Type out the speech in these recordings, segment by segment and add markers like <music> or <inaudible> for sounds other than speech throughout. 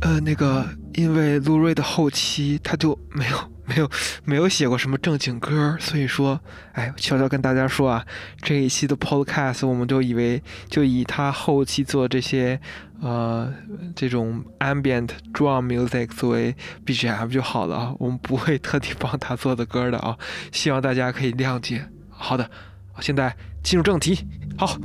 呃，那个，因为路瑞的后期他就没有没有没有写过什么正经歌，所以说，哎，悄悄跟大家说啊，这一期的 Podcast 我们就以为就以他后期做这些呃这种 ambient drum music 作为 BGM 就好了啊，我们不会特地帮他做的歌的啊，希望大家可以谅解。好的，现在进入正题，好。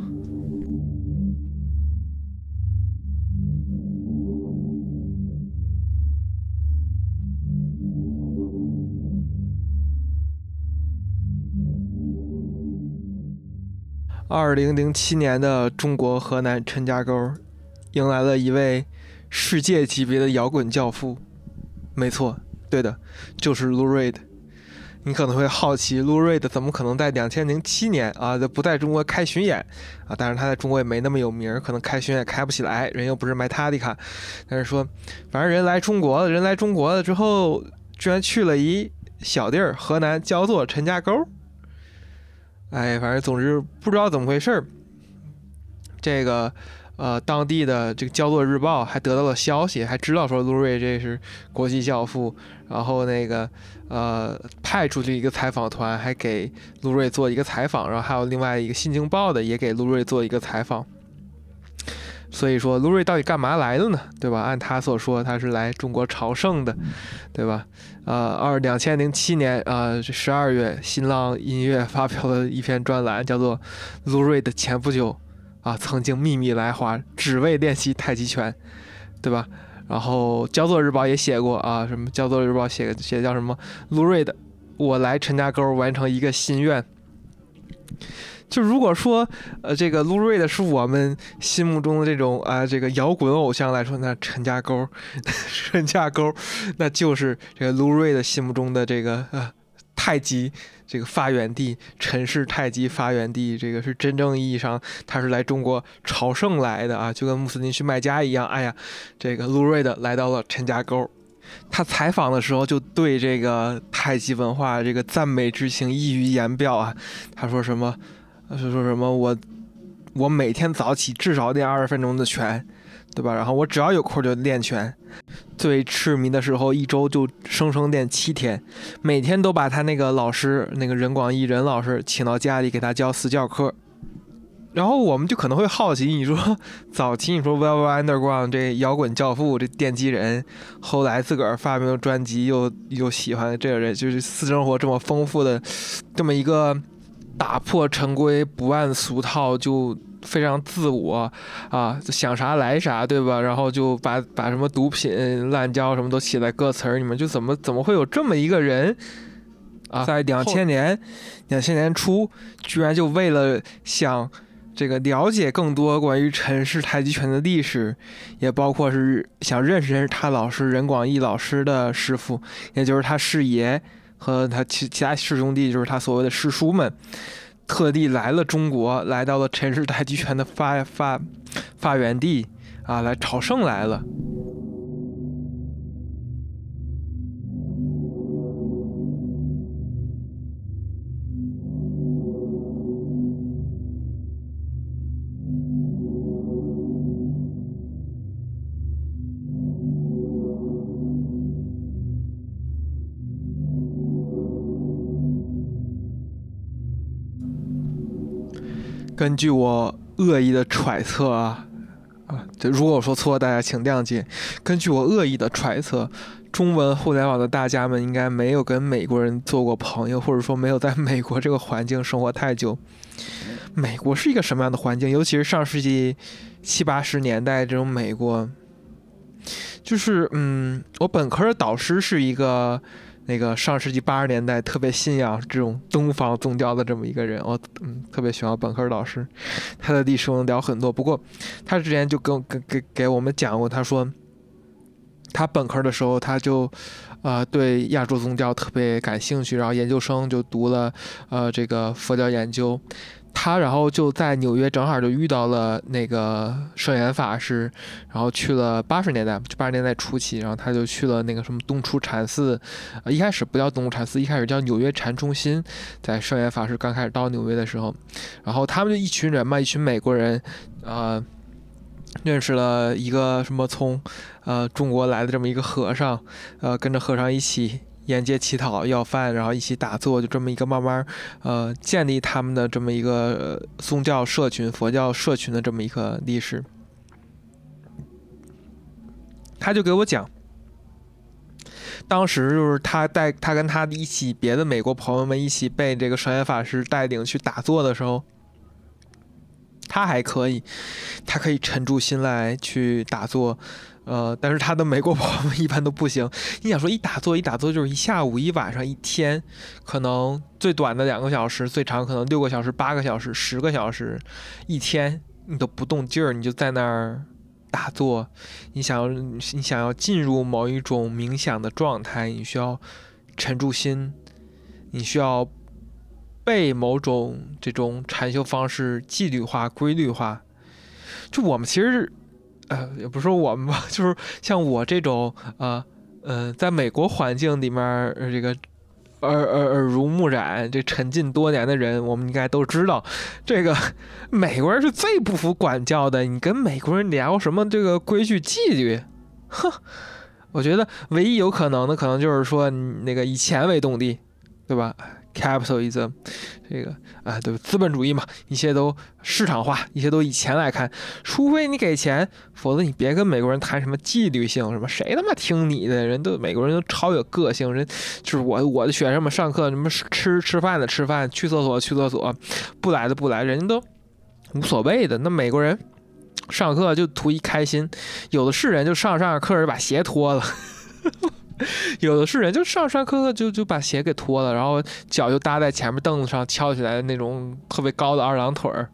二零零七年的中国河南陈家沟，迎来了一位世界级别的摇滚教父。没错，对的，就是 Lou Reed。你可能会好奇，Lou Reed 怎么可能在两千零七年啊，不在中国开巡演啊？但是他在中国也没那么有名，可能开巡演开不起来，人又不是 metatic。但是说，反正人来中国了，人来中国了之后，居然去了一小地儿，河南焦作陈家沟。哎，反正总之不知道怎么回事儿。这个，呃，当地的这个《焦作日报》还得到了消息，还知道说路瑞这是国际教父，然后那个，呃，派出去一个采访团，还给路瑞做一个采访，然后还有另外一个《新京报》的也给路瑞做一个采访。所以说，卢瑞到底干嘛来的呢？对吧？按他所说，他是来中国朝圣的，对吧？呃，二两千零七年啊，十二月，新浪音乐发表了一篇专栏，叫做《卢瑞的前不久啊，曾经秘密来华，只为练习太极拳》，对吧？然后《焦作日报》也写过啊，什么《焦作日报》写写叫什么？卢瑞的，我来陈家沟完成一个心愿。就如果说，呃，这个卢瑞的是我们心目中的这种啊，这个摇滚偶像来说，那陈家沟，<laughs> 陈家沟，那就是这个卢瑞的心目中的这个呃太极这个发源地，陈氏太极发源地，这个是真正意义上他是来中国朝圣来的啊，就跟穆斯林去麦加一样。哎呀，这个卢瑞的来到了陈家沟，他采访的时候就对这个太极文化这个赞美之情溢于言表啊，他说什么？是说什么我，我每天早起至少练二十分钟的拳，对吧？然后我只要有空就练拳，最痴迷的时候一周就生生练七天，每天都把他那个老师那个任广义任老师请到家里给他教私教课。然后我们就可能会好奇，你说早期你说 Velvet Underground 这摇滚教父这奠基人，后来自个儿发明专辑又又喜欢这个人，就是私生活这么丰富的这么一个。打破陈规，不按俗套，就非常自我啊，想啥来啥，对吧？然后就把把什么毒品、滥交什么都写在歌词儿里面，就怎么怎么会有这么一个人啊？在两千年、两千年初，居然就为了想这个了解更多关于陈氏太极拳的历史，也包括是想认识认识他老师任广义老师的师傅，也就是他师爷。和他其其他师兄弟，就是他所谓的师叔们，特地来了中国，来到了陈氏太极拳的发发发源地啊，来朝圣来了。根据我恶意的揣测啊啊，这如果我说错，大家请谅解。根据我恶意的揣测，中文互联网的大家们应该没有跟美国人做过朋友，或者说没有在美国这个环境生活太久。美国是一个什么样的环境？尤其是上世纪七八十年代这种美国，就是嗯，我本科的导师是一个。那个上世纪八十年代特别信仰这种东方宗教的这么一个人，我嗯特别喜欢本科老师，他的历史我能聊很多。不过他之前就跟给给给我们讲过，他说他本科的时候他就啊对亚洲宗教特别感兴趣，然后研究生就读了呃这个佛教研究。他然后就在纽约，正好就遇到了那个圣严法师，然后去了八十年代，就八十年代初期，然后他就去了那个什么东出禅寺，呃，一开始不叫东出禅寺，一开始叫纽约禅中心，在圣严法师刚开始到纽约的时候，然后他们就一群人嘛，一群美国人，呃，认识了一个什么从呃中国来的这么一个和尚，呃，跟着和尚一起沿街乞讨要饭，然后一起打坐，就这么一个慢慢呃建立他们的这么一个宗教社群、佛教社群的这么一个历史。他就给我讲，当时就是他带他跟他一起别的美国朋友们一起被这个圣严法师带领去打坐的时候。他还可以，他可以沉住心来去打坐，呃，但是他的美国朋友一般都不行。你想说一打坐一打坐就是一下午一晚上一天，可能最短的两个小时，最长可能六个小时、八个小时、十个小时，一天你都不动劲儿，你就在那儿打坐。你想要你想要进入某一种冥想的状态，你需要沉住心，你需要。被某种这种禅修方式纪律化、规律化，就我们其实，也不是我们吧，<laughs> 就是像我这种，呃，呃，在美国环境里面，这个耳耳耳濡目染、这沉浸多年的人，我们应该都知道，这个美国人是最不服管教的。你跟美国人聊什么这个规矩纪律，哼，我觉得唯一有可能的，可能就是说那个以钱为动力，对吧？Capitalism，这个啊，对资本主义嘛，一切都市场化，一切都以钱来看。除非你给钱，否则你别跟美国人谈什么纪律性，什么谁他妈听你的？人都美国人都超有个性，人就是我我的学生们上课什么吃吃饭的吃饭，去厕所去厕所，不来的不来，人家都无所谓的。那美国人上课就图一开心，有的是人就上上课就把鞋脱了。<laughs> <laughs> 有的是人，就上上课课就就把鞋给脱了，然后脚就搭在前面凳子上翘起来的那种特别高的二郎腿儿。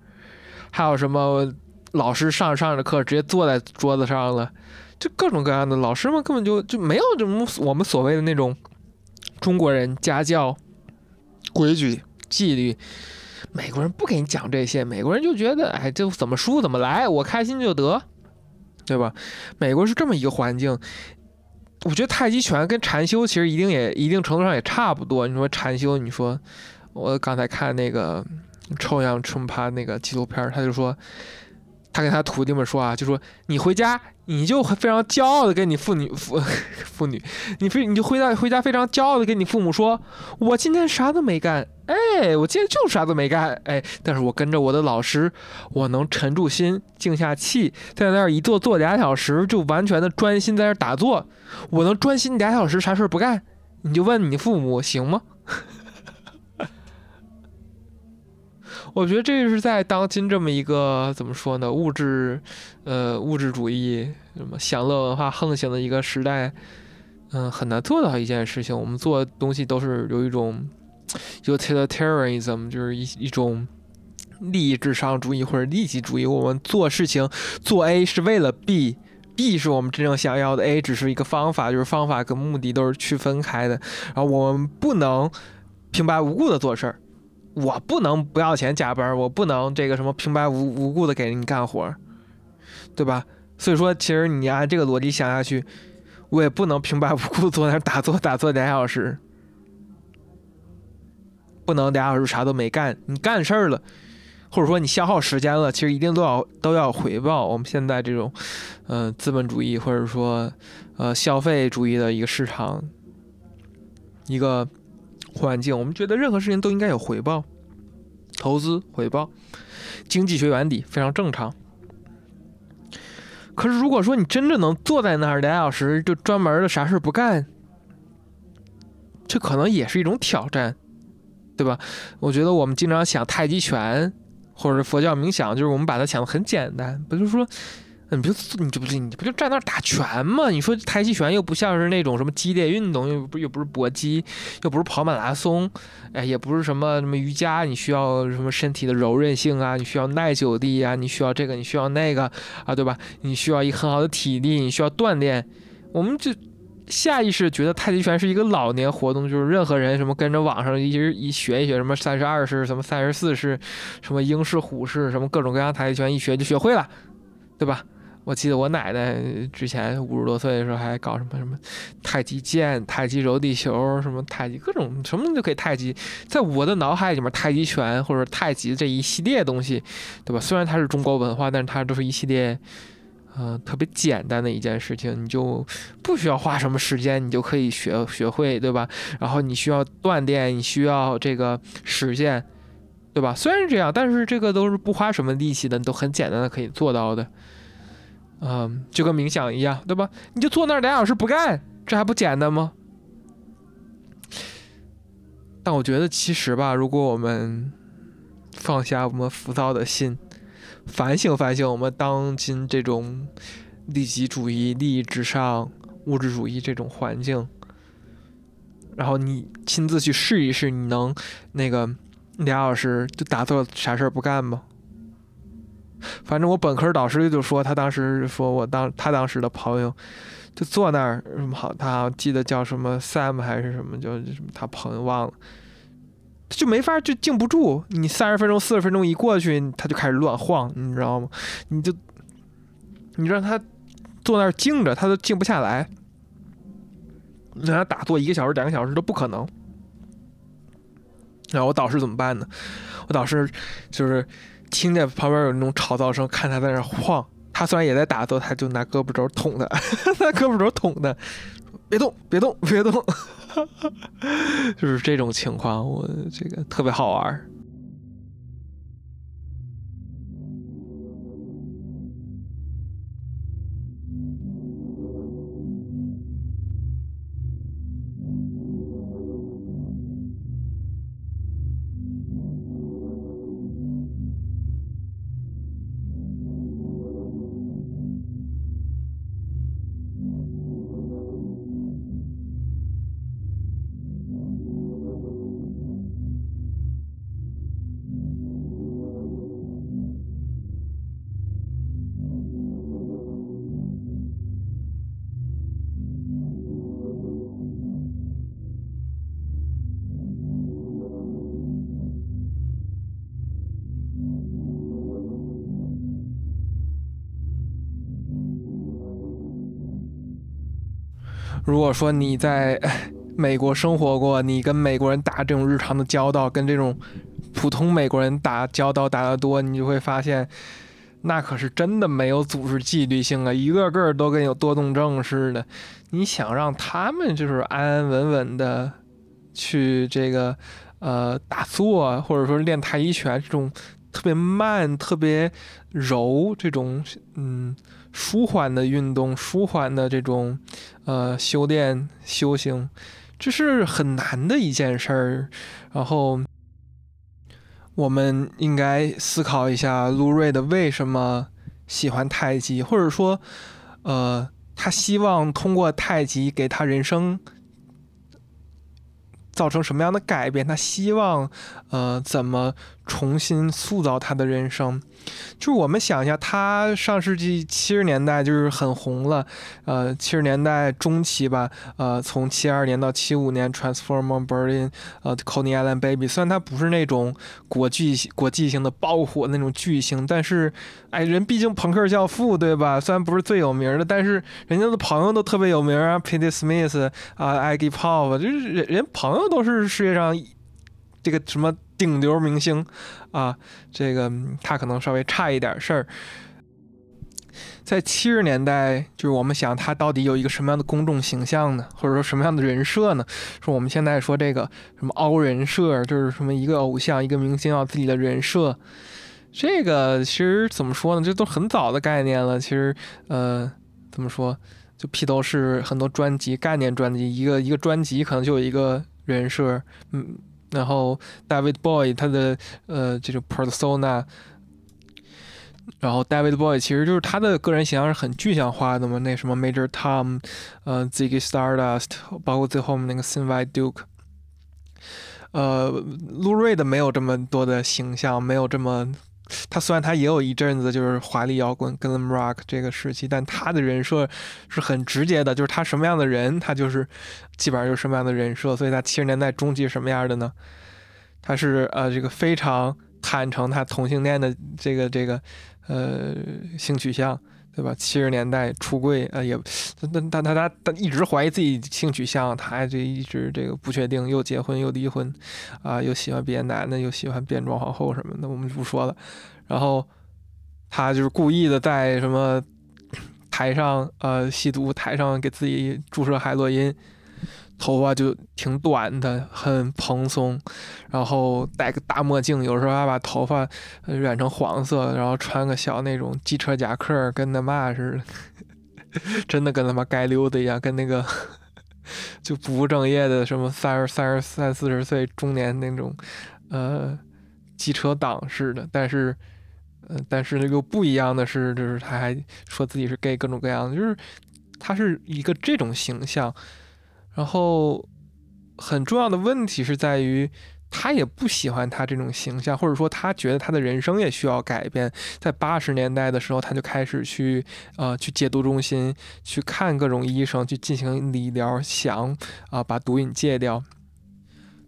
还有什么老师上着上着课直接坐在桌子上了，就各种各样的老师们根本就就没有什么我们所谓的那种中国人家教规矩纪律。美国人不给你讲这些，美国人就觉得哎，就怎么输怎么来，我开心就得，对吧？美国是这么一个环境。我觉得太极拳跟禅修其实一定也一定程度上也差不多。你说禅修，你说我刚才看那个臭氧春趴那个纪录片，他就说。他跟他徒弟们说啊，就说你回家，你就非常骄傲的跟你父女父父女，你非你就回家回家非常骄傲的跟你父母说，我今天啥都没干，哎，我今天就啥都没干，哎，但是我跟着我的老师，我能沉住心，静下气，在那儿一坐坐俩小时，就完全的专心在那打坐，我能专心俩小时啥事儿不干，你就问你父母行吗？我觉得这是在当今这么一个怎么说呢？物质，呃，物质主义什么享乐文化横行的一个时代，嗯，很难做到一件事情。我们做东西都是有一种 utilitarianism，就是一一种利益至上主义或者利己主义。我们做事情做 A 是为了 B，B 是我们真正想要的，A 只是一个方法，就是方法跟目的都是区分开的。然后我们不能平白无故的做事儿。我不能不要钱加班，我不能这个什么平白无无故的给你干活，对吧？所以说，其实你按这个逻辑想下去，我也不能平白无故坐那儿打坐打坐俩小时，不能俩小时啥都没干。你干事儿了，或者说你消耗时间了，其实一定都要都要回报。我们现在这种，嗯，资本主义或者说呃消费主义的一个市场，一个。环境，我们觉得任何事情都应该有回报，投资回报，经济学原理非常正常。可是如果说你真正能坐在那儿俩小时，就专门的啥事不干，这可能也是一种挑战，对吧？我觉得我们经常想太极拳或者佛教冥想，就是我们把它想的很简单，不就是说。你不就你这不就你不就站那儿打拳吗？你说太极拳又不像是那种什么激烈运动，又不又不是搏击，又不是跑马拉松，哎，也不是什么什么瑜伽，你需要什么身体的柔韧性啊，你需要耐久力啊，你需要这个，你需要那个啊，对吧？你需要一很好的体力，你需要锻炼。我们就下意识觉得太极拳是一个老年活动，就是任何人什么跟着网上一直一学一学，什么三十二式，什么三十四式，什么英式、虎式，什么各种各样太极拳，一学就学会了，对吧？我记得我奶奶之前五十多岁的时候还搞什么什么太极剑、太极柔地球，什么太极各种什么都可以太极。在我的脑海里面，太极拳或者太极这一系列东西，对吧？虽然它是中国文化，但是它都是一系列呃，特别简单的一件事情，你就不需要花什么时间，你就可以学学会，对吧？然后你需要锻炼，你需要这个实践，对吧？虽然是这样，但是这个都是不花什么力气的，都很简单的可以做到的。嗯，就跟冥想一样，对吧？你就坐那儿俩小时不干，这还不简单吗？但我觉得其实吧，如果我们放下我们浮躁的心。反省反省，我们当今这种利己主义、利益至上、物质主义这种环境，然后你亲自去试一试，你能那个俩小时就打坐啥事儿不干吗？<laughs> 反正我本科导师就说，他当时说我当他当时的朋友就坐那儿什么好，他记得叫什么 Sam 还是什么，就什么他朋友忘了。就没法就静不住，你三十分钟、四十分钟一过去，他就开始乱晃，你知道吗？你就你让他坐那儿静着，他都静不下来。让他打坐一个小时、两个小时都不可能。然后我导师怎么办呢？我导师就是听见旁边有那种吵噪声，看他在那晃，他虽然也在打斗，他就拿胳膊肘捅他，<laughs> 拿胳膊肘捅他，别动，别动，别动。<laughs> 就是这种情况，我这个特别好玩。如果说你在 <laughs> 美国生活过，你跟美国人打这种日常的交道，跟这种普通美国人打交道打得多，你就会发现，那可是真的没有组织纪律性啊，一个个都跟有多动症似的。你想让他们就是安安稳稳的去这个呃打坐，或者说练太极拳这种特别慢、特别柔这种嗯。舒缓的运动，舒缓的这种，呃，修炼修行，这是很难的一件事儿。然后，我们应该思考一下，卢瑞的为什么喜欢太极，或者说，呃，他希望通过太极给他人生。造成什么样的改变？他希望，呃，怎么重新塑造他的人生？就是我们想一下，他上世纪七十年代就是很红了，呃，七十年代中期吧，呃，从七二年到七五年，Transformer Berlin，呃，Coney Island Baby，虽然他不是那种国际国际性的爆火那种巨星，但是，哎，人毕竟朋克教父，对吧？虽然不是最有名的，但是人家的朋友都特别有名啊，Patti Smith 啊，Iggy Pop，就是人人朋友。都是世界上这个什么顶流明星啊，这个他可能稍微差一点事儿。在七十年代，就是我们想他到底有一个什么样的公众形象呢？或者说什么样的人设呢？说我们现在说这个什么凹人设，就是什么一个偶像、一个明星要自己的人设。这个其实怎么说呢？这都很早的概念了。其实，呃，怎么说？就披头士很多专辑、概念专辑，一个一个专辑可能就有一个。人设，嗯，然后 David Boy 他的呃这种 persona，然后 David Boy 其实就是他的个人形象是很具象化的嘛，那什么 Major Tom，呃 Ziggy Stardust，包括最后面那个 s i n White Duke，呃，路瑞的没有这么多的形象，没有这么。他虽然他也有一阵子就是华丽摇滚 glam rock 这个时期，但他的人设是很直接的，就是他什么样的人，他就是基本上就是什么样的人设。所以他七十年代中期什么样的呢？他是呃这个非常坦诚他同性恋的这个这个呃性取向，对吧？七十年代出柜啊也，但但他他他一直怀疑自己性取向，他还就一直这个不确定，又结婚又离婚，啊又喜欢别的男的，又喜欢变装皇后什么的，我们就不说了。然后他就是故意的在什么台上呃吸毒，台上给自己注射海洛因，头发就挺短的，很蓬松，然后戴个大墨镜，有时候还把头发染成黄色，然后穿个小那种机车夹克，跟那嘛似的，<laughs> 真的跟他妈街溜子一样，跟那个 <laughs> 就不务正业的什么三十三十三四十岁中年那种呃机车党似的，但是。嗯，但是又不一样的是，就是他还说自己是 gay，各种各样的，就是他是一个这种形象。然后很重要的问题是在于，他也不喜欢他这种形象，或者说他觉得他的人生也需要改变。在八十年代的时候，他就开始去呃去戒毒中心去看各种医生，去进行理疗，想啊把毒瘾戒掉。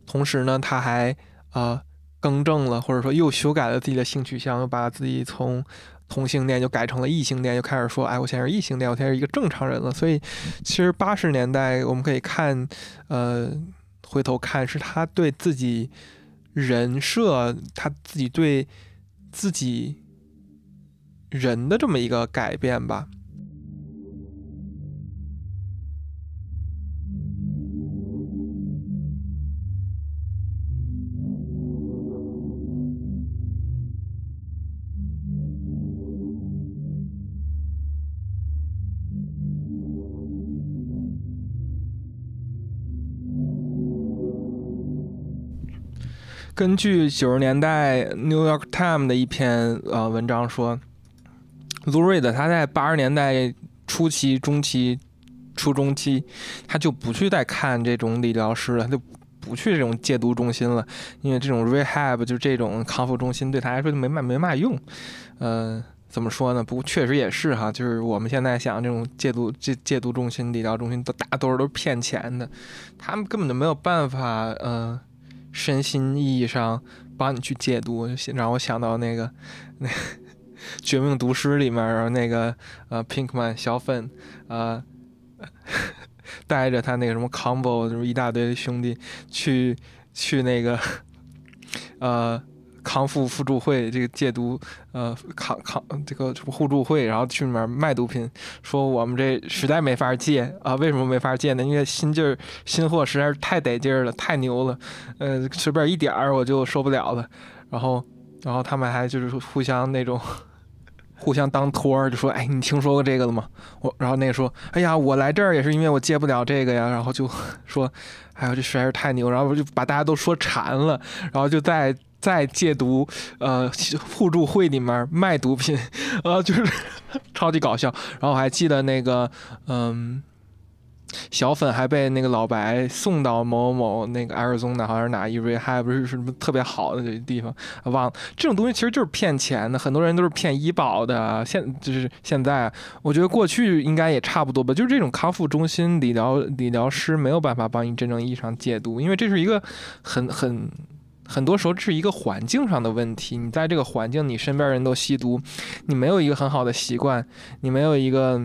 同时呢，他还啊。更正了，或者说又修改了自己的性取向，又把自己从同性恋就改成了异性恋，就开始说：“哎，我现在是异性恋，我现在是一个正常人了。”所以，其实八十年代我们可以看，呃，回头看是他对自己人设，他自己对自己人的这么一个改变吧。根据九十年代《New York Times》的一篇呃文章说，lou 瑞的他在八十年代初期、中期、初中期，他就不去再看这种理疗师了，他就不去这种戒毒中心了，因为这种 rehab 就这种康复中心对他来说就没嘛没嘛用。嗯，怎么说呢？不过确实也是哈，就是我们现在想这种戒毒戒戒毒中心、理疗中心，都大多数都是骗钱的，他们根本就没有办法，嗯。身心意义上帮你去解读，让我想到那个那《绝命毒师》里面然后那个呃，Pinkman 小粉，呃，带着他那个什么 Combo，就是一大堆兄弟去去那个呃。康复互助会这个戒毒，呃，康康这个互助会，然后去里面卖毒品，说我们这实在没法戒啊，为什么没法戒呢？因为新劲儿新货实在是太得劲儿了，太牛了，呃，随便一点儿我就受不了了。然后，然后他们还就是互相那种，<laughs> 互相当托儿，就说，哎，你听说过这个了吗？我，然后那个说，哎呀，我来这儿也是因为我戒不了这个呀。然后就说，哎呀，这实在是太牛，然后就把大家都说馋了，然后就在。在戒毒，呃，互助会里面卖毒品，<laughs> 呃，就是超级搞笑。然后我还记得那个，嗯，小粉还被那个老白送到某某某那个艾尔松的，好像是哪一瑞，还不是什么特别好的地方，忘了。这种东西其实就是骗钱的，很多人都是骗医保的。现就是现在，我觉得过去应该也差不多吧。就是这种康复中心理疗理疗师没有办法帮你真正意义上戒毒，因为这是一个很很。很多时候是一个环境上的问题，你在这个环境，你身边人都吸毒，你没有一个很好的习惯，你没有一个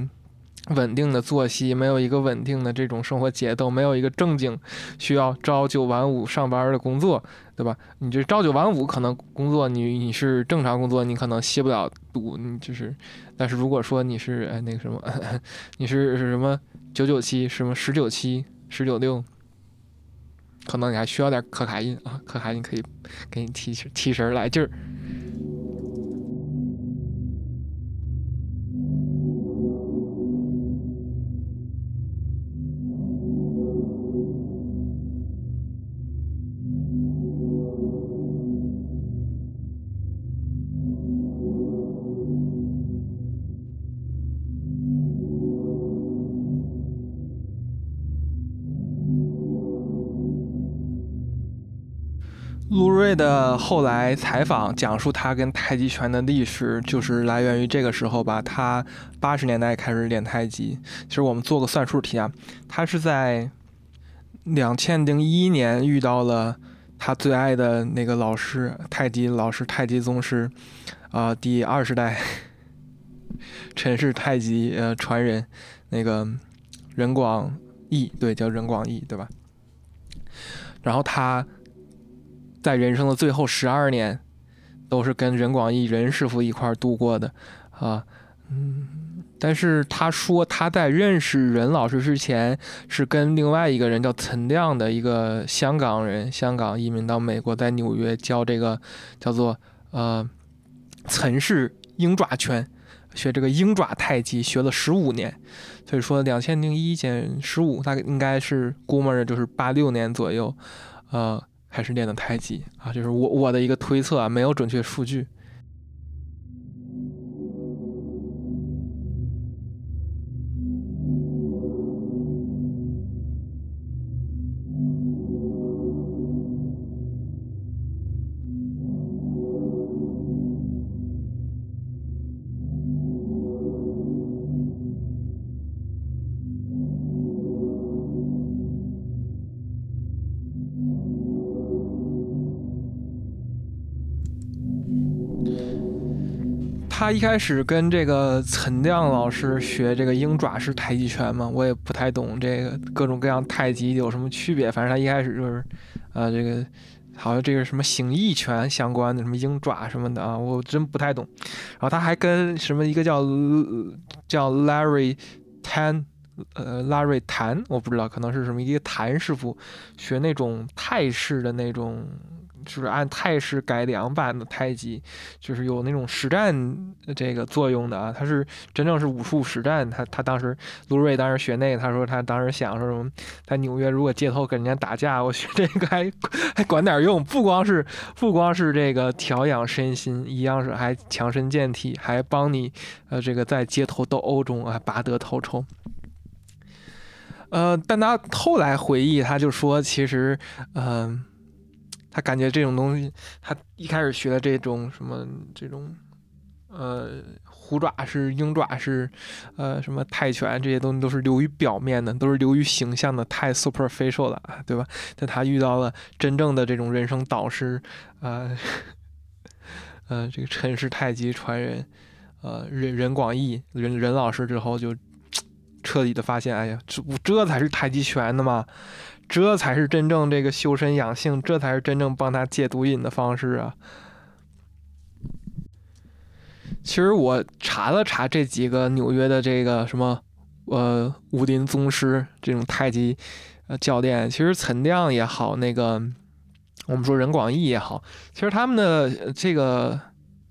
稳定的作息，没有一个稳定的这种生活节奏，没有一个正经需要朝九晚五上班的工作，对吧？你这朝九晚五可能工作，你你是正常工作，你可能吸不了毒，你就是，但是如果说你是哎那个什么，你是是什么九九七，什么十九七，十九六。<laughs> 可能你还需要点可卡因啊，可卡因可以给你提提神来劲儿。瑞的后来采访讲述他跟太极拳的历史，就是来源于这个时候吧。他八十年代开始练太极。其实我们做个算术题啊，他是在两千零一年遇到了他最爱的那个老师，太极老师，太极宗师，啊，第二十代 <laughs> 陈氏太极呃传人，那个任广义，对，叫任广义，对吧？然后他。在人生的最后十二年，都是跟任广义任师傅一块儿度过的，啊，嗯，但是他说他在认识任老师之前，是跟另外一个人叫陈亮的一个香港人，香港移民到美国，在纽约教这个叫做呃陈氏鹰爪拳，学这个鹰爪太极，学了十五年。所以说两千零一减十五，大概应该是估摸着就是八六年左右，呃，开始练的太极啊，就是我我的一个推测啊，没有准确数据。他一开始跟这个陈亮老师学这个鹰爪式太极拳嘛，我也不太懂这个各种各样太极有什么区别。反正他一开始就是，呃，这个好像这个什么形意拳相关的，什么鹰爪什么的啊，我真不太懂。然后他还跟什么一个叫叫 Larry Tan，呃，Larry Tan，我不知道，可能是什么一个谭师傅学那种泰式的那种。就是按泰式改良版的太极，就是有那种实战这个作用的啊。他是真正是武术实战。他他当时卢瑞当时学那个，他说他当时想说什么，在纽约如果街头跟人家打架，我学这个还还管点用，不光是不光是这个调养身心，一样是还强身健体，还帮你呃这个在街头斗殴中啊拔得头筹。呃，但他后来回忆，他就说其实嗯。他感觉这种东西，他一开始学的这种什么这种，呃，虎爪是鹰爪是，呃，什么泰拳这些东西都是流于表面的，都是流于形象的，太 superficial 了，对吧？但他遇到了真正的这种人生导师，呃，呃，这个陈氏太极传人，呃，任任广义任任老师之后，就彻底的发现，哎呀，这这才是太极拳的嘛。这才是真正这个修身养性，这才是真正帮他戒毒瘾的方式啊！其实我查了查这几个纽约的这个什么，呃，武林宗师这种太极呃教练，其实陈亮也好，那个我们说任广义也好，其实他们的这个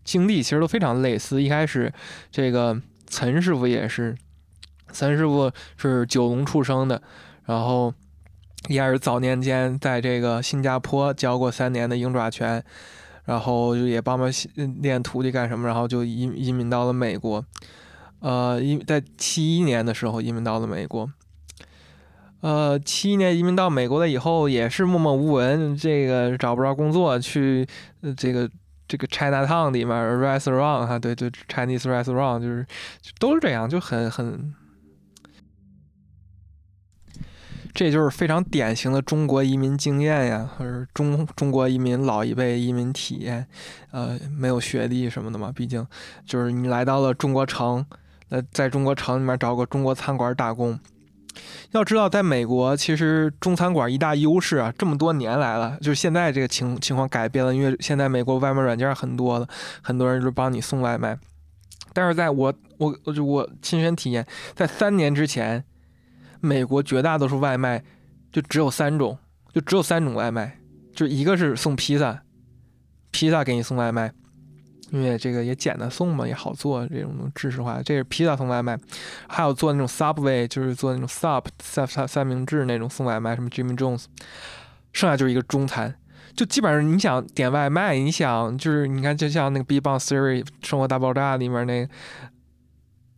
经历其实都非常类似。一开始这个陈师傅也是，陈师傅是九龙出生的，然后。也是早年间在这个新加坡教过三年的鹰爪拳，然后就也帮忙练徒弟干什么，然后就移移民到了美国，呃，因在七一年的时候移民到了美国，呃，七一年移民到美国了以后也是默默无闻，这个找不着工作，去这个这个 China Town 里面 restaurant 哈，对对，Chinese restaurant 就是都是这样，就很很。这就是非常典型的中国移民经验呀，或者中中国移民老一辈移民体验，呃，没有学历什么的嘛，毕竟就是你来到了中国城，那在中国城里面找个中国餐馆打工。要知道，在美国其实中餐馆一大优势啊，这么多年来了，就是现在这个情情况改变了，因为现在美国外卖软件很多了，很多人就帮你送外卖。但是在我我我就我亲身体验，在三年之前。美国绝大多数外卖就只有三种，就只有三种外卖，就一个是送披萨，披萨给你送外卖，因为这个也简单送嘛，也好做这种知识化，这是披萨送外卖，还有做那种 Subway，就是做那种 Sub 三三三明治那种送外卖，什么 Jimmy Jones，剩下就是一个中餐，就基本上你想点外卖，你想就是你看就像那个 Big Bang Theory 生活大爆炸里面那。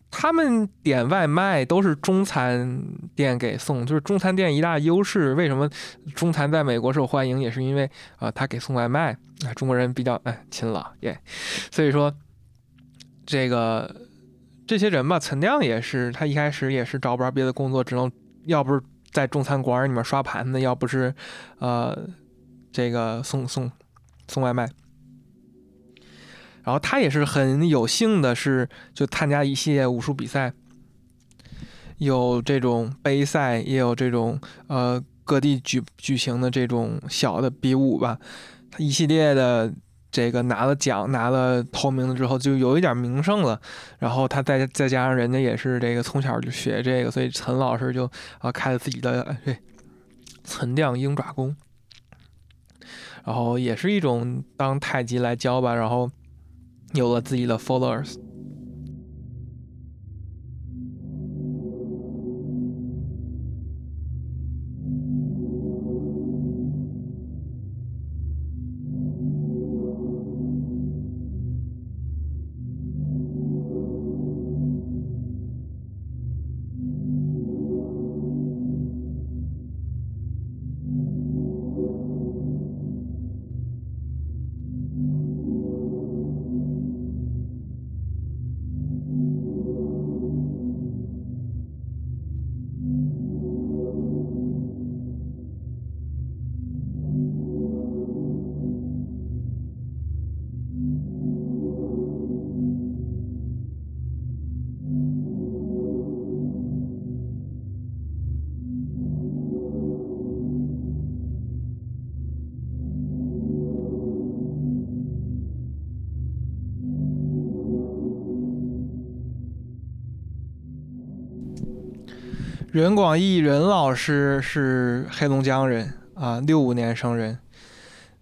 他们点外卖都是中餐店给送，就是中餐店一大优势。为什么中餐在美国受欢迎，也是因为啊，他给送外卖啊，中国人比较哎勤劳耶。所以说，这个这些人吧，陈亮也是，他一开始也是找不着别的工作，只能要不是在中餐馆里面刷盘子，要不是呃这个送送送外卖。然后他也是很有幸的，是就参加一系列武术比赛，有这种杯赛，也有这种呃各地举举行的这种小的比武吧。他一系列的这个拿了奖、拿了头名了之后，就有一点名声了。然后他再再加上人家也是这个从小就学这个，所以陈老师就啊开了自己的这岑亮鹰爪功，然后也是一种当太极来教吧，然后有了自己的 followers。 任广义任老师是黑龙江人啊，六五年生人，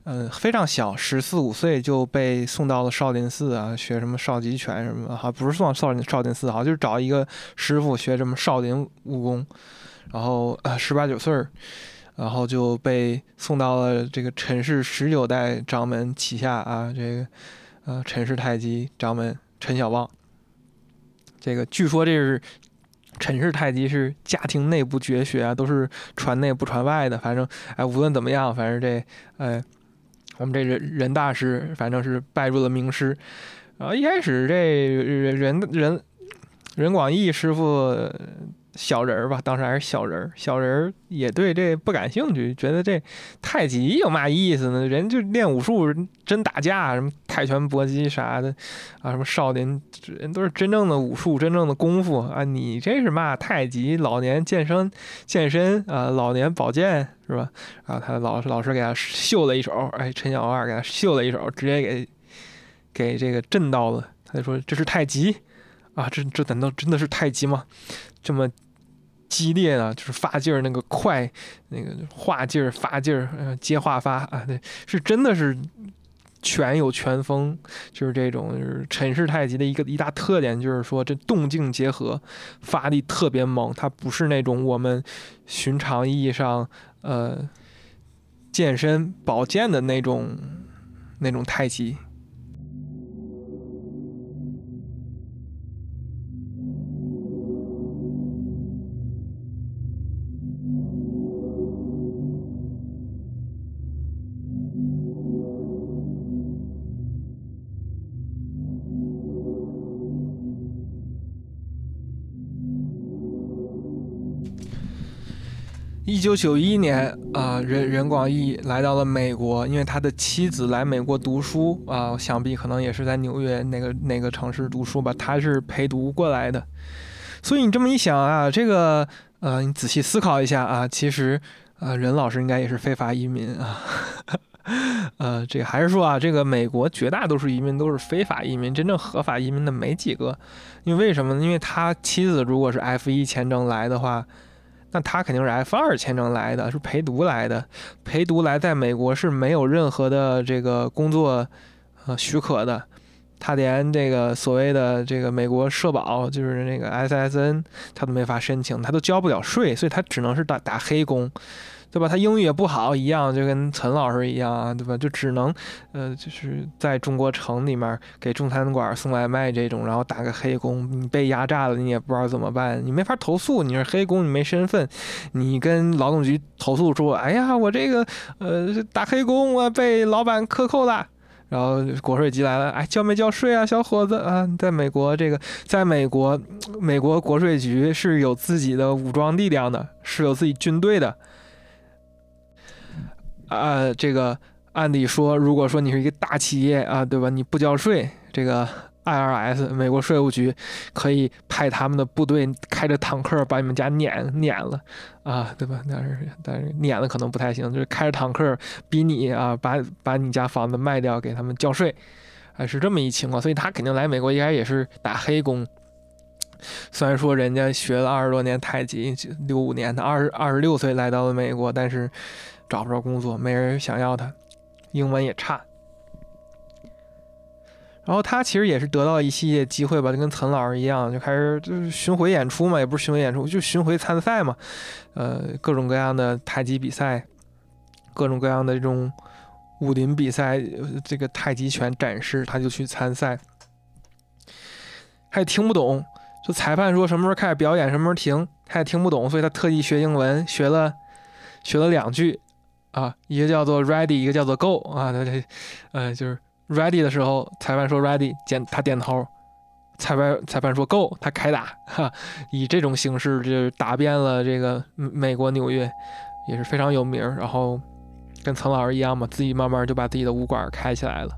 嗯，非常小，十四五岁就被送到了少林寺啊，学什么少极拳什么，哈，不是送到少林少林寺，好，就是找一个师傅学什么少林武功，然后呃十八九岁儿，然后就被送到了这个陈氏十九代掌门旗下啊，这个呃陈氏太极掌门陈小旺，这个据说这是。陈氏太极是家庭内部绝学啊，都是传内不传外的。反正哎，无论怎么样，反正这哎，我们这人人大师反正是拜入了名师。然后一开始这人人人人广义师傅。小人儿吧，当时还是小人儿，小人儿也对这不感兴趣，觉得这太极有嘛意思呢？人就练武术，真打架，什么泰拳、搏击啥的，啊，什么少林，人都是真正的武术，真正的功夫啊！你这是嘛太极？老年健身，健身啊，老年保健是吧？然后他老老师给他秀了一手，哎，陈小二给他秀了一手，直接给给这个震到了。他就说这是太极啊，这这难道真的是太极吗？这么。激烈啊，就是发劲儿那个快，那个化劲儿发劲儿，接话发啊，对，是真的是拳有拳风，就是这种就是陈氏太极的一个一大特点，就是说这动静结合，发力特别猛，它不是那种我们寻常意义上呃健身保健的那种那种太极。一九九一年啊，任任广义来到了美国，因为他的妻子来美国读书啊，想必可能也是在纽约那个那个城市读书吧。他是陪读过来的，所以你这么一想啊，这个呃，你仔细思考一下啊，其实呃，任老师应该也是非法移民啊。<laughs> 呃，这还是说啊，这个美国绝大多数移民都是非法移民，真正合法移民的没几个。因为为什么呢？因为他妻子如果是 F 一签证来的话。那他肯定是 F 二签证来的，是陪读来的。陪读来在美国是没有任何的这个工作呃许可的，他连这个所谓的这个美国社保，就是那个 SSN，他都没法申请，他都交不了税，所以他只能是打打黑工。对吧？他英语也不好，一样就跟陈老师一样啊，对吧？就只能，呃，就是在中国城里面给中餐馆送外卖这种，然后打个黑工。你被压榨了，你也不知道怎么办，你没法投诉，你是黑工，你没身份，你跟劳动局投诉说，哎呀，我这个，呃，打黑工，我被老板克扣了。然后国税局来了，哎，交没交税啊，小伙子啊？在美国，这个在美国，美国国税局是有自己的武装力量的，是有自己军队的。啊，这个按理说，如果说你是一个大企业啊，对吧？你不交税，这个 IRS 美国税务局可以派他们的部队开着坦克把你们家撵撵了啊，对吧？但是但是撵了可能不太行，就是开着坦克逼你啊，把把你家房子卖掉给他们交税，啊是这么一情况，所以他肯定来美国应该也是打黑工。虽然说人家学了二十多年太极，六五年的二十二十六岁来到了美国，但是找不着工作，没人想要他，英文也差。然后他其实也是得到一系列机会吧，就跟陈老师一样，就开始就是巡回演出嘛，也不是巡回演出，就巡回参赛嘛。呃，各种各样的太极比赛，各种各样的这种武林比赛，这个太极拳展示，他就去参赛。他也听不懂，就裁判说什么时候开始表演，什么时候停，他也听不懂，所以他特意学英文，学了学了两句啊，一个叫做 ready，一个叫做 go 啊，他这呃就是。Ready 的时候，裁判说 Ready，点他点头。裁判裁判说 Go，他开打。哈，以这种形式就是打遍了这个美国纽约，也是非常有名。然后跟曾老师一样嘛，自己慢慢就把自己的武馆开起来了。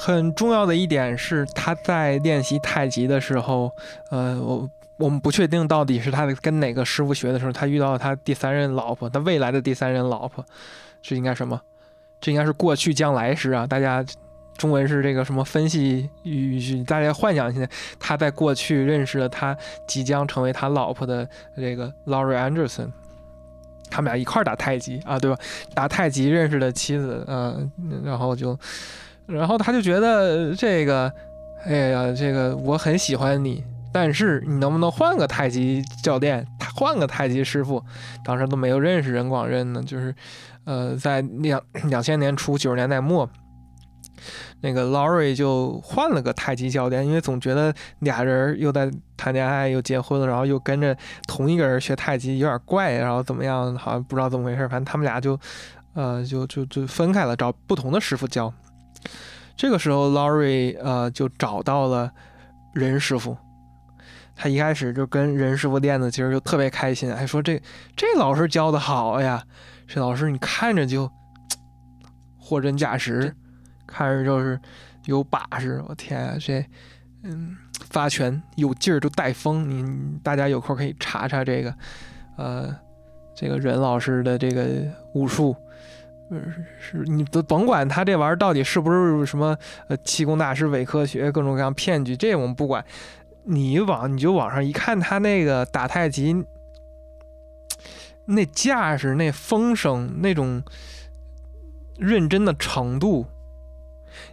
很重要的一点是，他在练习太极的时候，呃，我我们不确定到底是他跟哪个师傅学的时候，他遇到了他第三任老婆，他未来的第三任老婆，这应该什么？这应该是过去将来时啊！大家中文是这个什么分析语句？大家幻想一下，他在过去认识了他即将成为他老婆的这个 Laurie Anderson，他们俩一块儿打太极啊，对吧？打太极认识的妻子，嗯，然后就。然后他就觉得这个，哎呀，这个我很喜欢你，但是你能不能换个太极教练，他换个太极师傅？当时都没有认识任广任呢，就是，呃，在两两千年初九十年代末，那个 Laurie 就换了个太极教练，因为总觉得俩人又在谈恋爱又结婚了，然后又跟着同一个人学太极有点怪，然后怎么样，好像不知道怎么回事，反正他们俩就，呃，就就就分开了，找不同的师傅教。这个时候，Laurie 呃就找到了任师傅。他一开始就跟任师傅练的，其实就特别开心，还说这这老师教的好呀，这老师你看着就货真价实，看着就是有把式。我天啊，这嗯发拳有劲儿，就带风。你大家有空可以查查这个，呃，这个任老师的这个武术。是是，你都甭管他这玩意儿到底是不是什么呃气功大师伪科学各种各样骗局，这我们不管。你往你就往上一看，他那个打太极那架势、那风声、那种认真的程度，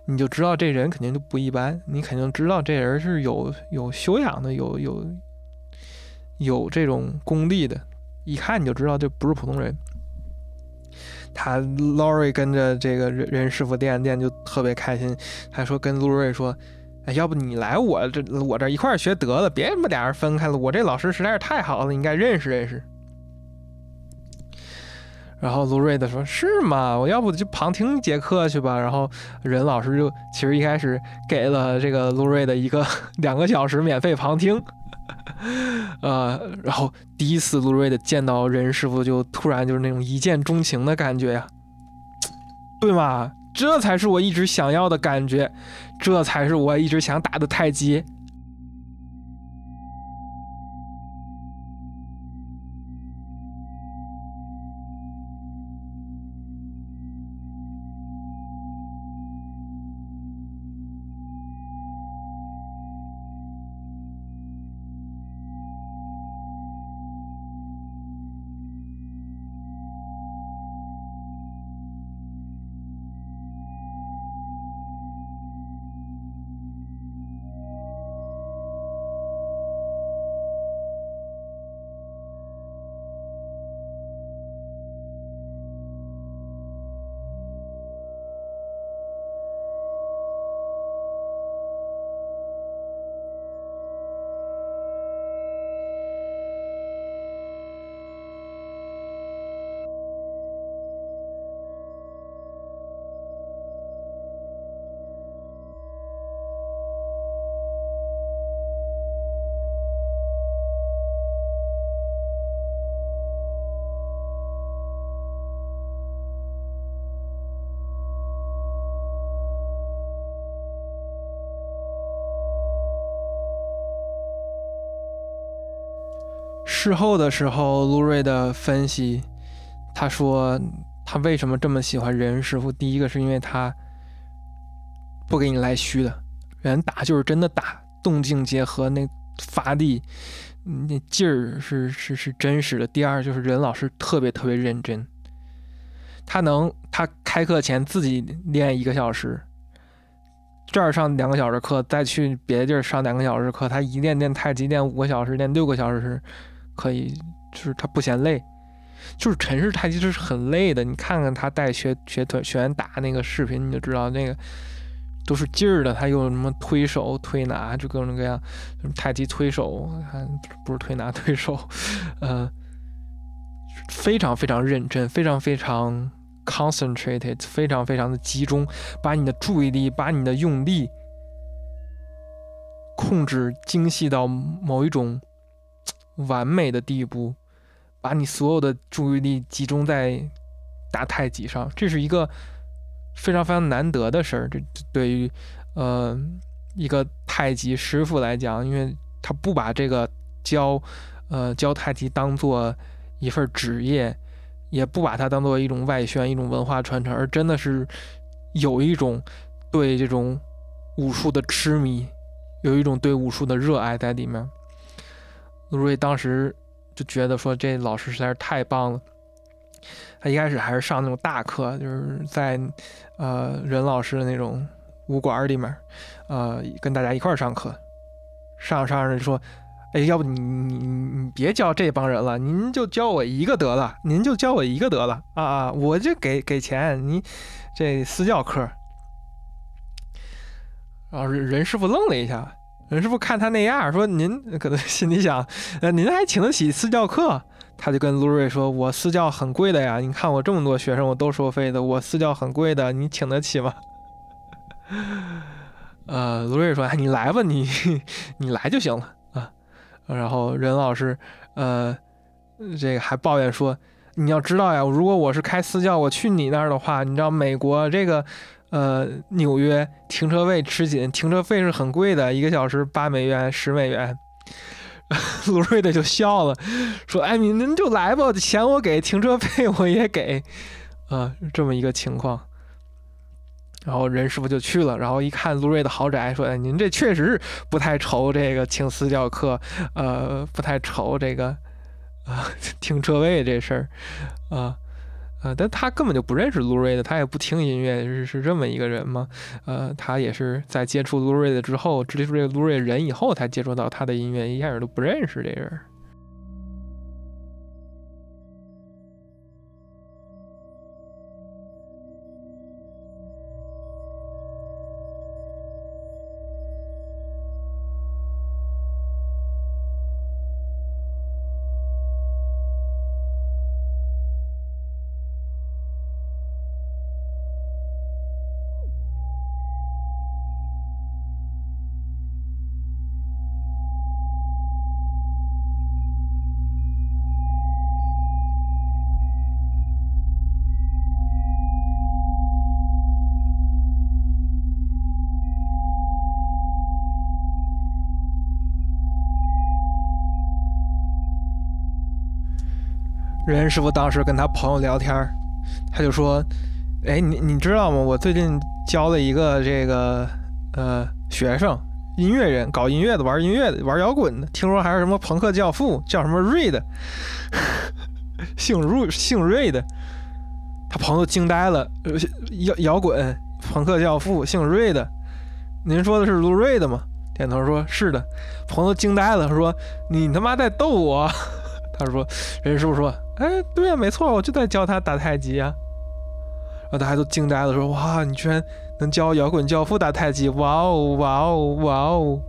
你就知道这人肯定就不一般。你肯定知道这人是有有修养的，有有有这种功力的，一看你就知道这不是普通人。他 Lori 跟着这个任任师傅练练就特别开心，他说跟陆瑞说，哎，要不你来我这我这一块学得了，别他妈俩人分开了。我这老师实在是太好了，你应该认识认识。然后 Laurie 的说，是吗？我要不就旁听节课去吧。然后任老师就其实一开始给了这个 Laurie 的一个 <laughs> 两个小时免费旁听。<laughs> 呃，然后第一次路瑞的见到任师傅，就突然就是那种一见钟情的感觉呀，对吗？这才是我一直想要的感觉，这才是我一直想打的太极。事后的时候，卢瑞的分析，他说他为什么这么喜欢任师傅？第一个是因为他不给你来虚的，人打就是真的打，动静结合，那发力那劲儿是是是真实的。第二就是任老师特别特别认真，他能他开课前自己练一个小时。这儿上两个小时课，再去别的地儿上两个小时课，他一练练太极练五个小时，练六个小时可以，就是他不嫌累。就是陈氏太极是很累的，你看看他带学学团学员打那个视频，你就知道那个都是劲儿的。他用什么推手、推拿，就各种各样什么，太极推手，还不是推拿推手，呃，非常非常认真，非常非常。concentrated 非常非常的集中，把你的注意力，把你的用力控制精细到某一种完美的地步，把你所有的注意力集中在打太极上，这是一个非常非常难得的事儿。这对于呃一个太极师傅来讲，因为他不把这个教呃教太极当做一份职业。也不把它当做一种外宣、一种文化传承，而真的是有一种对这种武术的痴迷，有一种对武术的热爱在里面。陆瑞当时就觉得说，这老师实在是太棒了。他一开始还是上那种大课，就是在呃任老师的那种武馆里面，呃跟大家一块上课，上着上着就说。哎，要不你你你别教这帮人了，您就教我一个得了，您就教我一个得了啊啊！我就给给钱，你这私教课。然后任师傅愣了一下，任师傅看他那样，说：“您可能心里想，呃，您还请得起私教课？”他就跟卢瑞说：“我私教很贵的呀，你看我这么多学生，我都收费的，我私教很贵的，你请得起吗？”呃，卢瑞说：“哎，你来吧，你你来就行了啊。”然后任老师，呃，这个还抱怨说：“你要知道呀，如果我是开私教，我去你那儿的话，你知道美国这个，呃，纽约停车位吃紧，停车费是很贵的，一个小时八美元、十美元。<laughs> ”路瑞的就笑了，说：“哎，您您就来吧，钱我给，停车费我也给，啊，这么一个情况。”然后任师傅就去了，然后一看路瑞的豪宅，说：“哎，您这确实不太愁这个请私教课，呃，不太愁这个啊 <laughs> 停车位这事儿，啊，但他根本就不认识路瑞的，他也不听音乐，是是这么一个人吗？呃，他也是在接触路瑞的之后，接触这个卢瑞人以后，才接触到他的音乐，一开始都不认识这人。”任师傅当时跟他朋友聊天他就说：“哎，你你知道吗？我最近教了一个这个呃学生，音乐人，搞音乐的，玩音乐的，玩摇滚的。听说还是什么朋克教父，叫什么瑞的，<laughs> 姓瑞，姓瑞的。他朋友惊呆了，摇摇滚朋克教父，姓瑞的。您说的是卢瑞的吗？点头说是的。朋友惊呆了，说你他妈在逗我。<laughs> 他说，任师傅说。哎，对呀，没错，我就在教他打太极啊。然后大家都惊呆了，说：“哇，你居然能教摇滚教父打太极！哇哦，哇哦，哇哦！”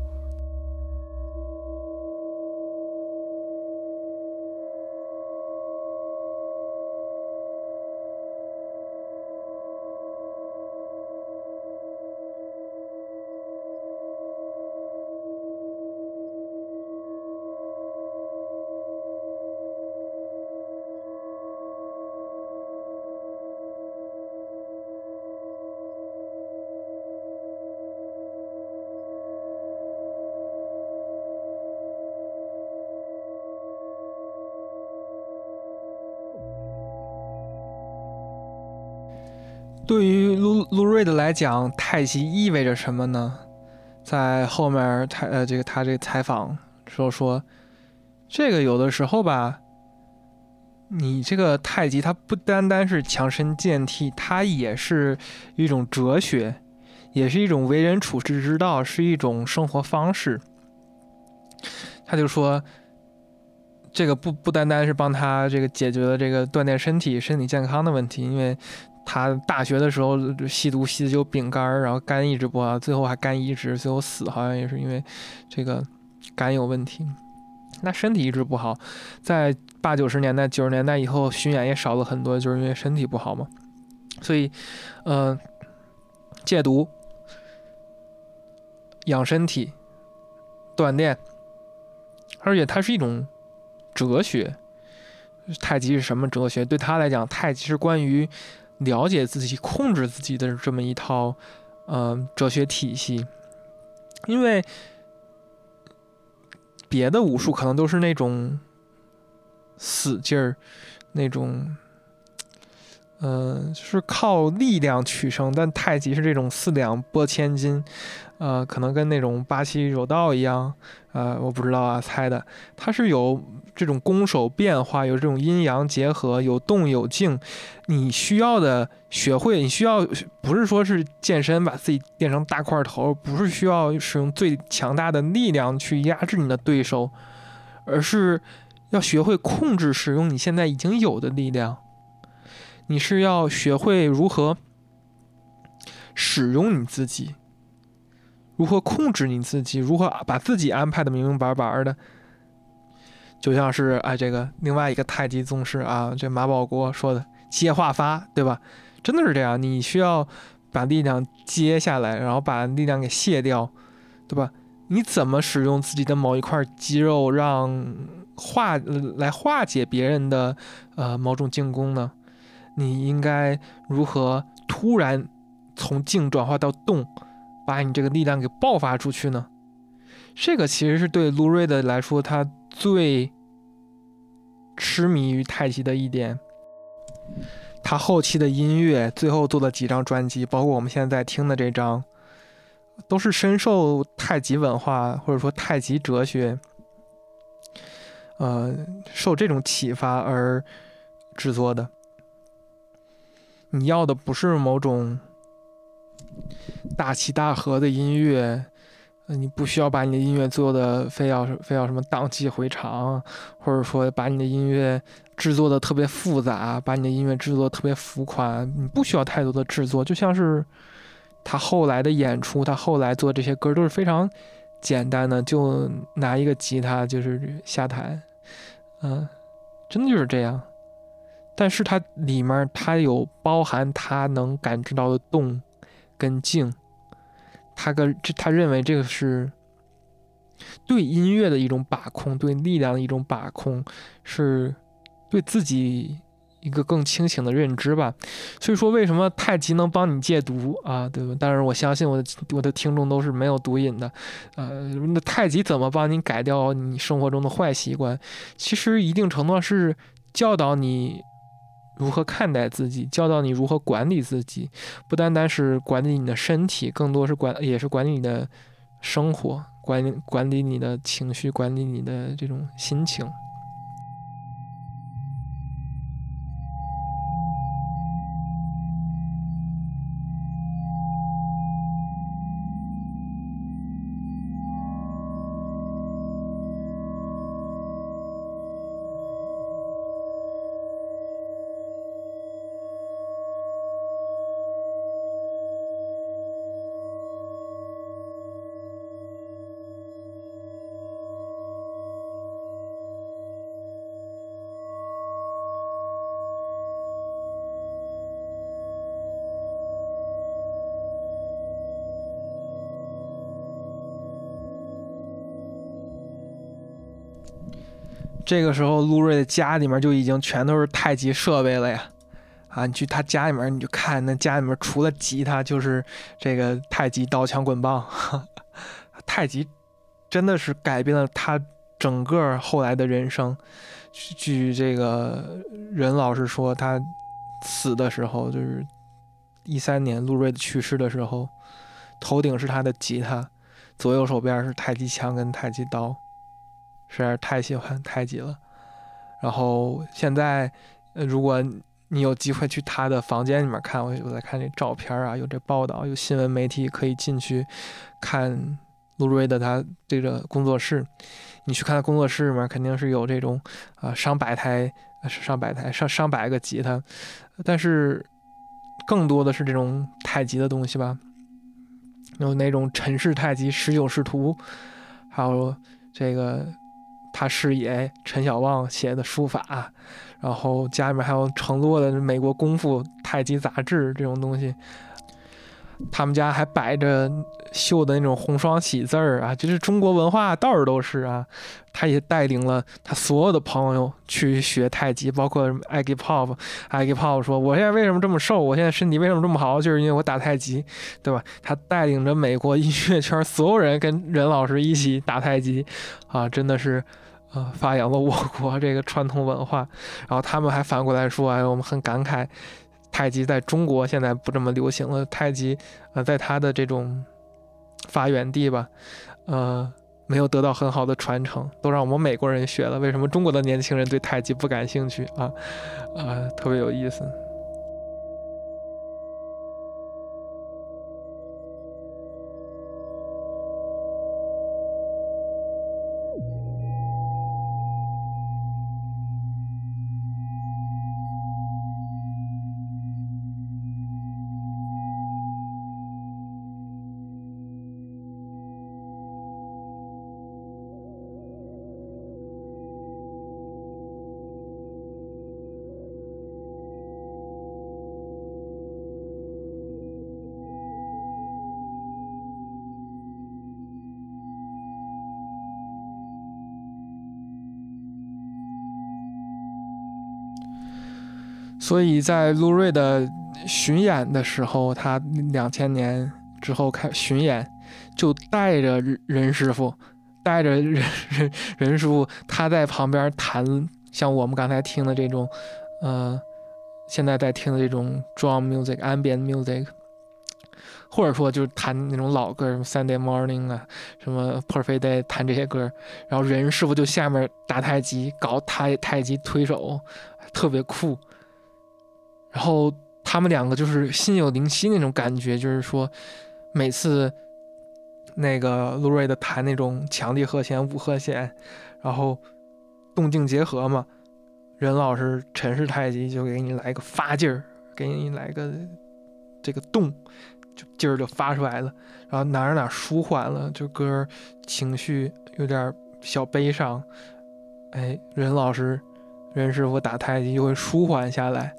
路瑞的来讲，太极意味着什么呢？在后面他呃这个他这个采访时说，这个有的时候吧，你这个太极它不单单是强身健体，它也是一种哲学，也是一种为人处世之道，是一种生活方式。他就说，这个不不单单是帮他这个解决了这个锻炼身体、身体健康的问题，因为。他大学的时候吸毒吸的就饼干，然后肝一直不好，最后还肝移植，最后死好像也是因为这个肝有问题。那身体一直不好，在八九十年代、九十年代以后巡演也少了很多，就是因为身体不好嘛。所以，呃，戒毒、养身体、锻炼，而且它是一种哲学。太极是什么哲学？对他来讲，太极是关于。了解自己、控制自己的这么一套，呃，哲学体系，因为别的武术可能都是那种死劲儿，那种，呃，就是靠力量取胜，但太极是这种四两拨千斤，呃，可能跟那种巴西柔道一样，呃，我不知道啊，猜的，它是有。这种攻守变化有这种阴阳结合，有动有静，你需要的学会，你需要不是说是健身把自己变成大块头，不是需要使用最强大的力量去压制你的对手，而是要学会控制使用你现在已经有的力量。你是要学会如何使用你自己，如何控制你自己，如何把自己安排的明明白白的。就像是哎，这个另外一个太极宗师啊，这马保国说的“接化发”，对吧？真的是这样，你需要把力量接下来，然后把力量给卸掉，对吧？你怎么使用自己的某一块肌肉，让化来化解别人的呃某种进攻呢？你应该如何突然从静转化到动，把你这个力量给爆发出去呢？这个其实是对卢瑞的来说，他。最痴迷于太极的一点，他后期的音乐，最后做的几张专辑，包括我们现在在听的这张，都是深受太极文化或者说太极哲学，呃，受这种启发而制作的。你要的不是某种大起大合的音乐。你不需要把你的音乐做的非要非要什么荡气回肠，或者说把你的音乐制作的特别复杂，把你的音乐制作特别浮夸。你不需要太多的制作，就像是他后来的演出，他后来做这些歌都是非常简单的，就拿一个吉他就是下台，嗯，真的就是这样。但是它里面它有包含他能感知到的动跟静。他跟这，他认为这个是对音乐的一种把控，对力量的一种把控，是对自己一个更清醒的认知吧。所以说，为什么太极能帮你戒毒啊？对吧？但是我相信我的我的听众都是没有毒瘾的。呃，那太极怎么帮你改掉你生活中的坏习惯？其实一定程度上是教导你。如何看待自己，教导你如何管理自己，不单单是管理你的身体，更多是管，也是管理你的生活，管理管理你的情绪，管理你的这种心情。这个时候，陆瑞的家里面就已经全都是太极设备了呀！啊，你去他家里面，你就看那家里面除了吉他，就是这个太极刀枪棍棒。<laughs> 太极真的是改变了他整个后来的人生。据这个任老师说，他死的时候就是一三年路瑞的去世的时候，头顶是他的吉他，左右手边是太极枪跟太极刀，实在是太喜欢太极了。然后现在，如果你有机会去他的房间里面看，我我在看这照片啊，有这报道，有新闻媒体可以进去看路瑞的他这个工作室。你去看他工作室里面，肯定是有这种啊上百台、上百台、上上百个吉他，但是更多的是这种太极的东西吧，有那种陈氏太极十九视图，还有这个他师爷陈小旺写的书法，然后家里面还有承诺的美国功夫太极杂志这种东西。他们家还摆着绣的那种红双喜字儿啊，就是中国文化到处都是啊。他也带领了他所有的朋友去学太极，包括什么 Aggie Pop。Aggy Pop 说：“我现在为什么这么瘦？我现在身体为什么这么好？就是因为我打太极，对吧？”他带领着美国音乐圈所有人跟任老师一起打太极，啊，真的是，呃，发扬了我国这个传统文化。然后他们还反过来说：“哎，我们很感慨。”太极在中国现在不这么流行了。太极，呃，在它的这种发源地吧，呃，没有得到很好的传承，都让我们美国人学了。为什么中国的年轻人对太极不感兴趣啊？啊，特别有意思。所以在路瑞的巡演的时候，他两千年之后开巡演，就带着任师傅，带着任任任师傅，他在旁边弹，像我们刚才听的这种，呃，现在在听的这种 drum music、ambient music，或者说就是弹那种老歌，什么 Sunday Morning 啊，什么 Perfect Day，弹这些歌，然后任师傅就下面打太极，搞太太极推手，特别酷。然后他们两个就是心有灵犀那种感觉，就是说，每次那个路瑞的弹那种强力和弦、五和弦，然后动静结合嘛，任老师陈氏太极就给你来个发劲儿，给你来个这个动，就劲儿就发出来了，然后哪儿哪儿舒缓了，就歌情绪有点小悲伤，哎，任老师任师傅打太极就会舒缓下来。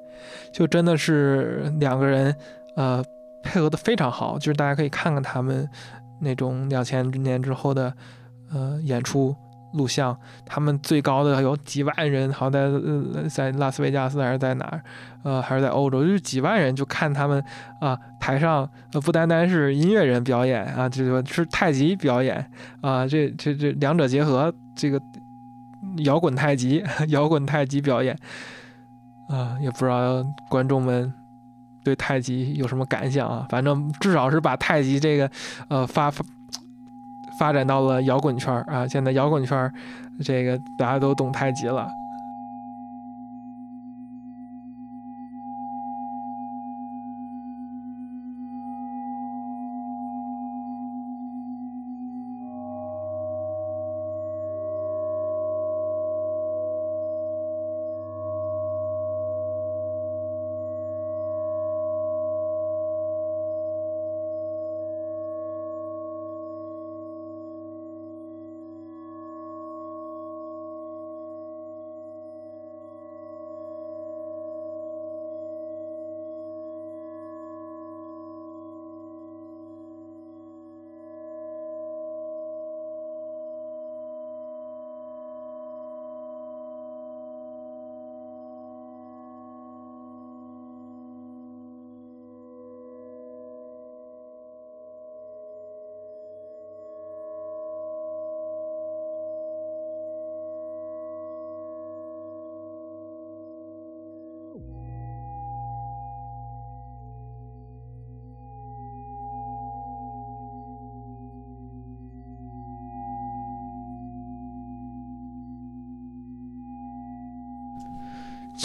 就真的是两个人，呃，配合的非常好。就是大家可以看看他们那种两千年之后的，呃，演出录像。他们最高的有几万人，好在在拉斯维加斯还是在哪儿？呃，还是在欧洲，就是几万人就看他们啊，台上呃不单单是音乐人表演啊，就是太极表演啊，这这这两者结合，这个摇滚太极，<laughs> 摇滚太极表演。啊，也不知道观众们对太极有什么感想啊？反正至少是把太极这个，呃，发发发展到了摇滚圈啊。现在摇滚圈这个大家都懂太极了。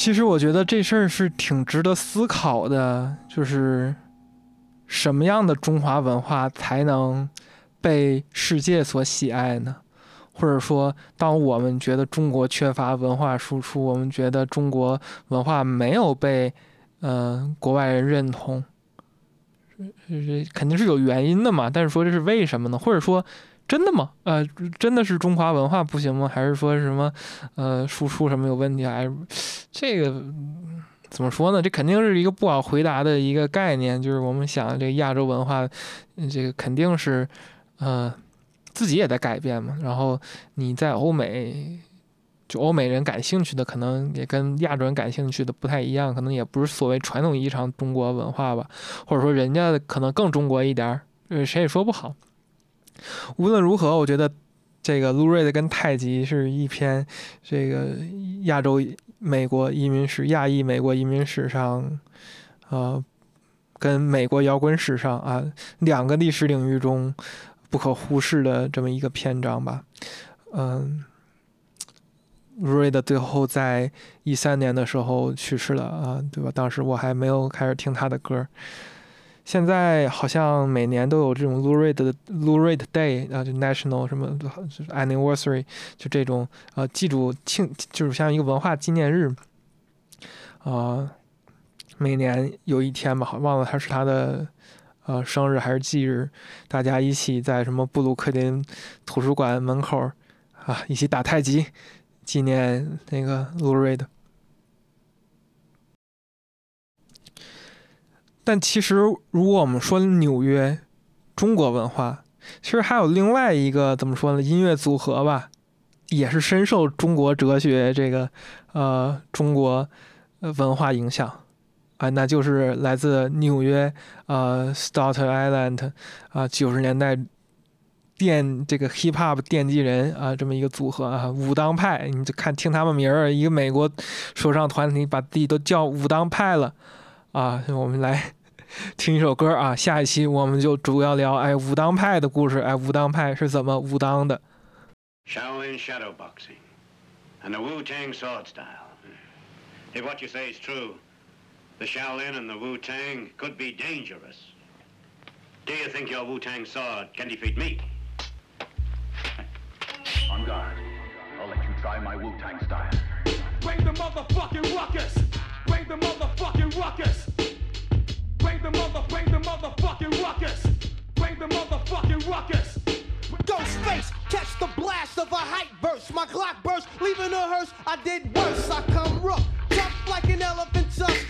其实我觉得这事儿是挺值得思考的，就是什么样的中华文化才能被世界所喜爱呢？或者说，当我们觉得中国缺乏文化输出，我们觉得中国文化没有被嗯国外人认同，这肯定是有原因的嘛。但是说这是为什么呢？或者说？真的吗？呃，真的是中华文化不行吗？还是说什么，呃，输出什么有问题？还是这个怎么说呢？这肯定是一个不好回答的一个概念。就是我们想，这个亚洲文化，这个肯定是，呃，自己也在改变嘛。然后你在欧美，就欧美人感兴趣的，可能也跟亚洲人感兴趣的不太一样，可能也不是所谓传统意义上中国文化吧，或者说人家可能更中国一点儿，呃，谁也说不好。无论如何，我觉得这个卢瑞的跟太极是一篇这个亚洲美国移民史、亚裔美国移民史上，呃，跟美国摇滚史上啊两个历史领域中不可忽视的这么一个篇章吧。嗯，卢瑞的最后在一三年的时候去世了啊，对吧？当时我还没有开始听他的歌。现在好像每年都有这种 Lurid 的 Lurid Day 啊，就 National 什么 Anniversary，就这种呃记住庆，就是像一个文化纪念日啊。每年有一天吧，忘了他是他的呃生日还是忌日，大家一起在什么布鲁克林图书馆门口啊一起打太极，纪念那个 Lurid。但其实，如果我们说纽约中国文化，其实还有另外一个怎么说呢？音乐组合吧，也是深受中国哲学这个呃中国文化影响啊，那就是来自纽约呃 Staten Island 啊九十年代电这个 hip hop 奠基人啊这么一个组合啊武当派，你就看听他们名儿，一个美国说唱团体把自己都叫武当派了。啊，我们来听一首歌啊！下一期我们就主要聊哎武当派的故事，哎武当派是怎么武当的。Shaolin shadow <laughs> <laughs> boxing and the Wu Tang sword style. If what you say is true, the Shaolin and the Wu Tang could be dangerous. Do you think your Wu Tang sword can defeat me? <laughs> On guard. I'll let you try my Wu Tang style. Bring the motherfucking ruckus! Bring the motherfucking ruckus. The mother, bring the motherfucking ruckus. Bring the motherfucking ruckus. Ghost face, catch the blast of a hype burst. My clock burst, leaving a hearse. I did worse. I come rough, tough like an elephant tusk.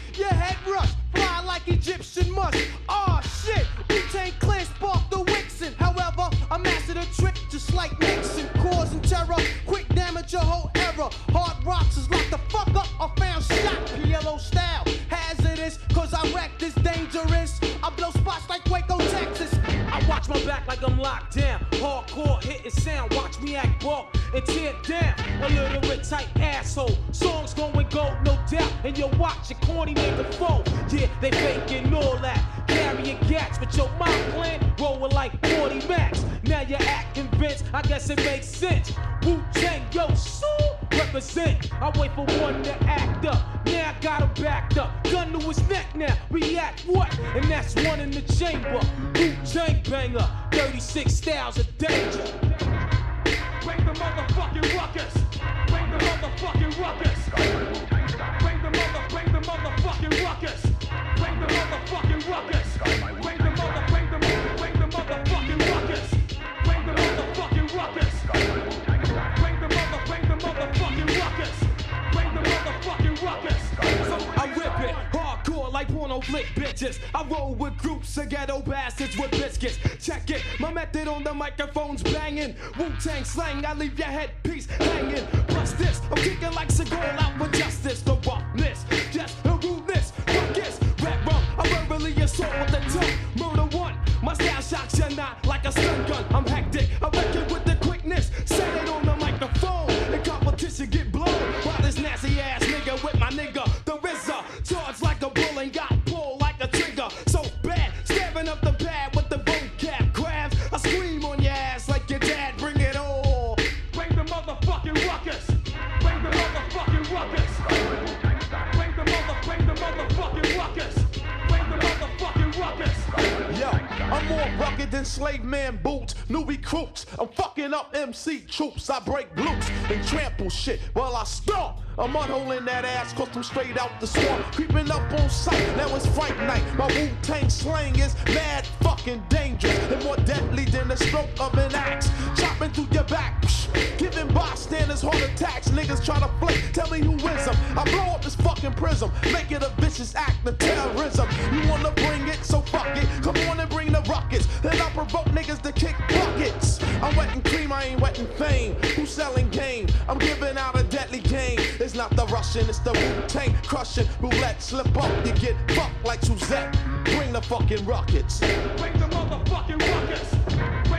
crooks. I'm fucking up MC troops. I break loops and trample shit while I stomp. A mud hole in that ass, cause I'm straight out the swamp. Creeping up on sight, now it's fright night. My Wu Tang slang is mad fucking dangerous and more deadly than the stroke of an axe. Chopping through your back, psh, giving bystanders heart attacks. Niggas try to flake, tell me who is them. I blow up this fucking prism, make it a vicious act of terrorism. You wanna bring it, so fuck it. Come on and bring the rockets. Then I provoke niggas to kick buckets. I'm wetting cream, I ain't wetting fame. Who's selling game? I'm giving out a deadly game. It's not the Russian, it's the Wu Tang crushing. Roulette, slip up, you get fucked like Suzette. Bring the fucking rockets. Bring the motherfucking ruckus.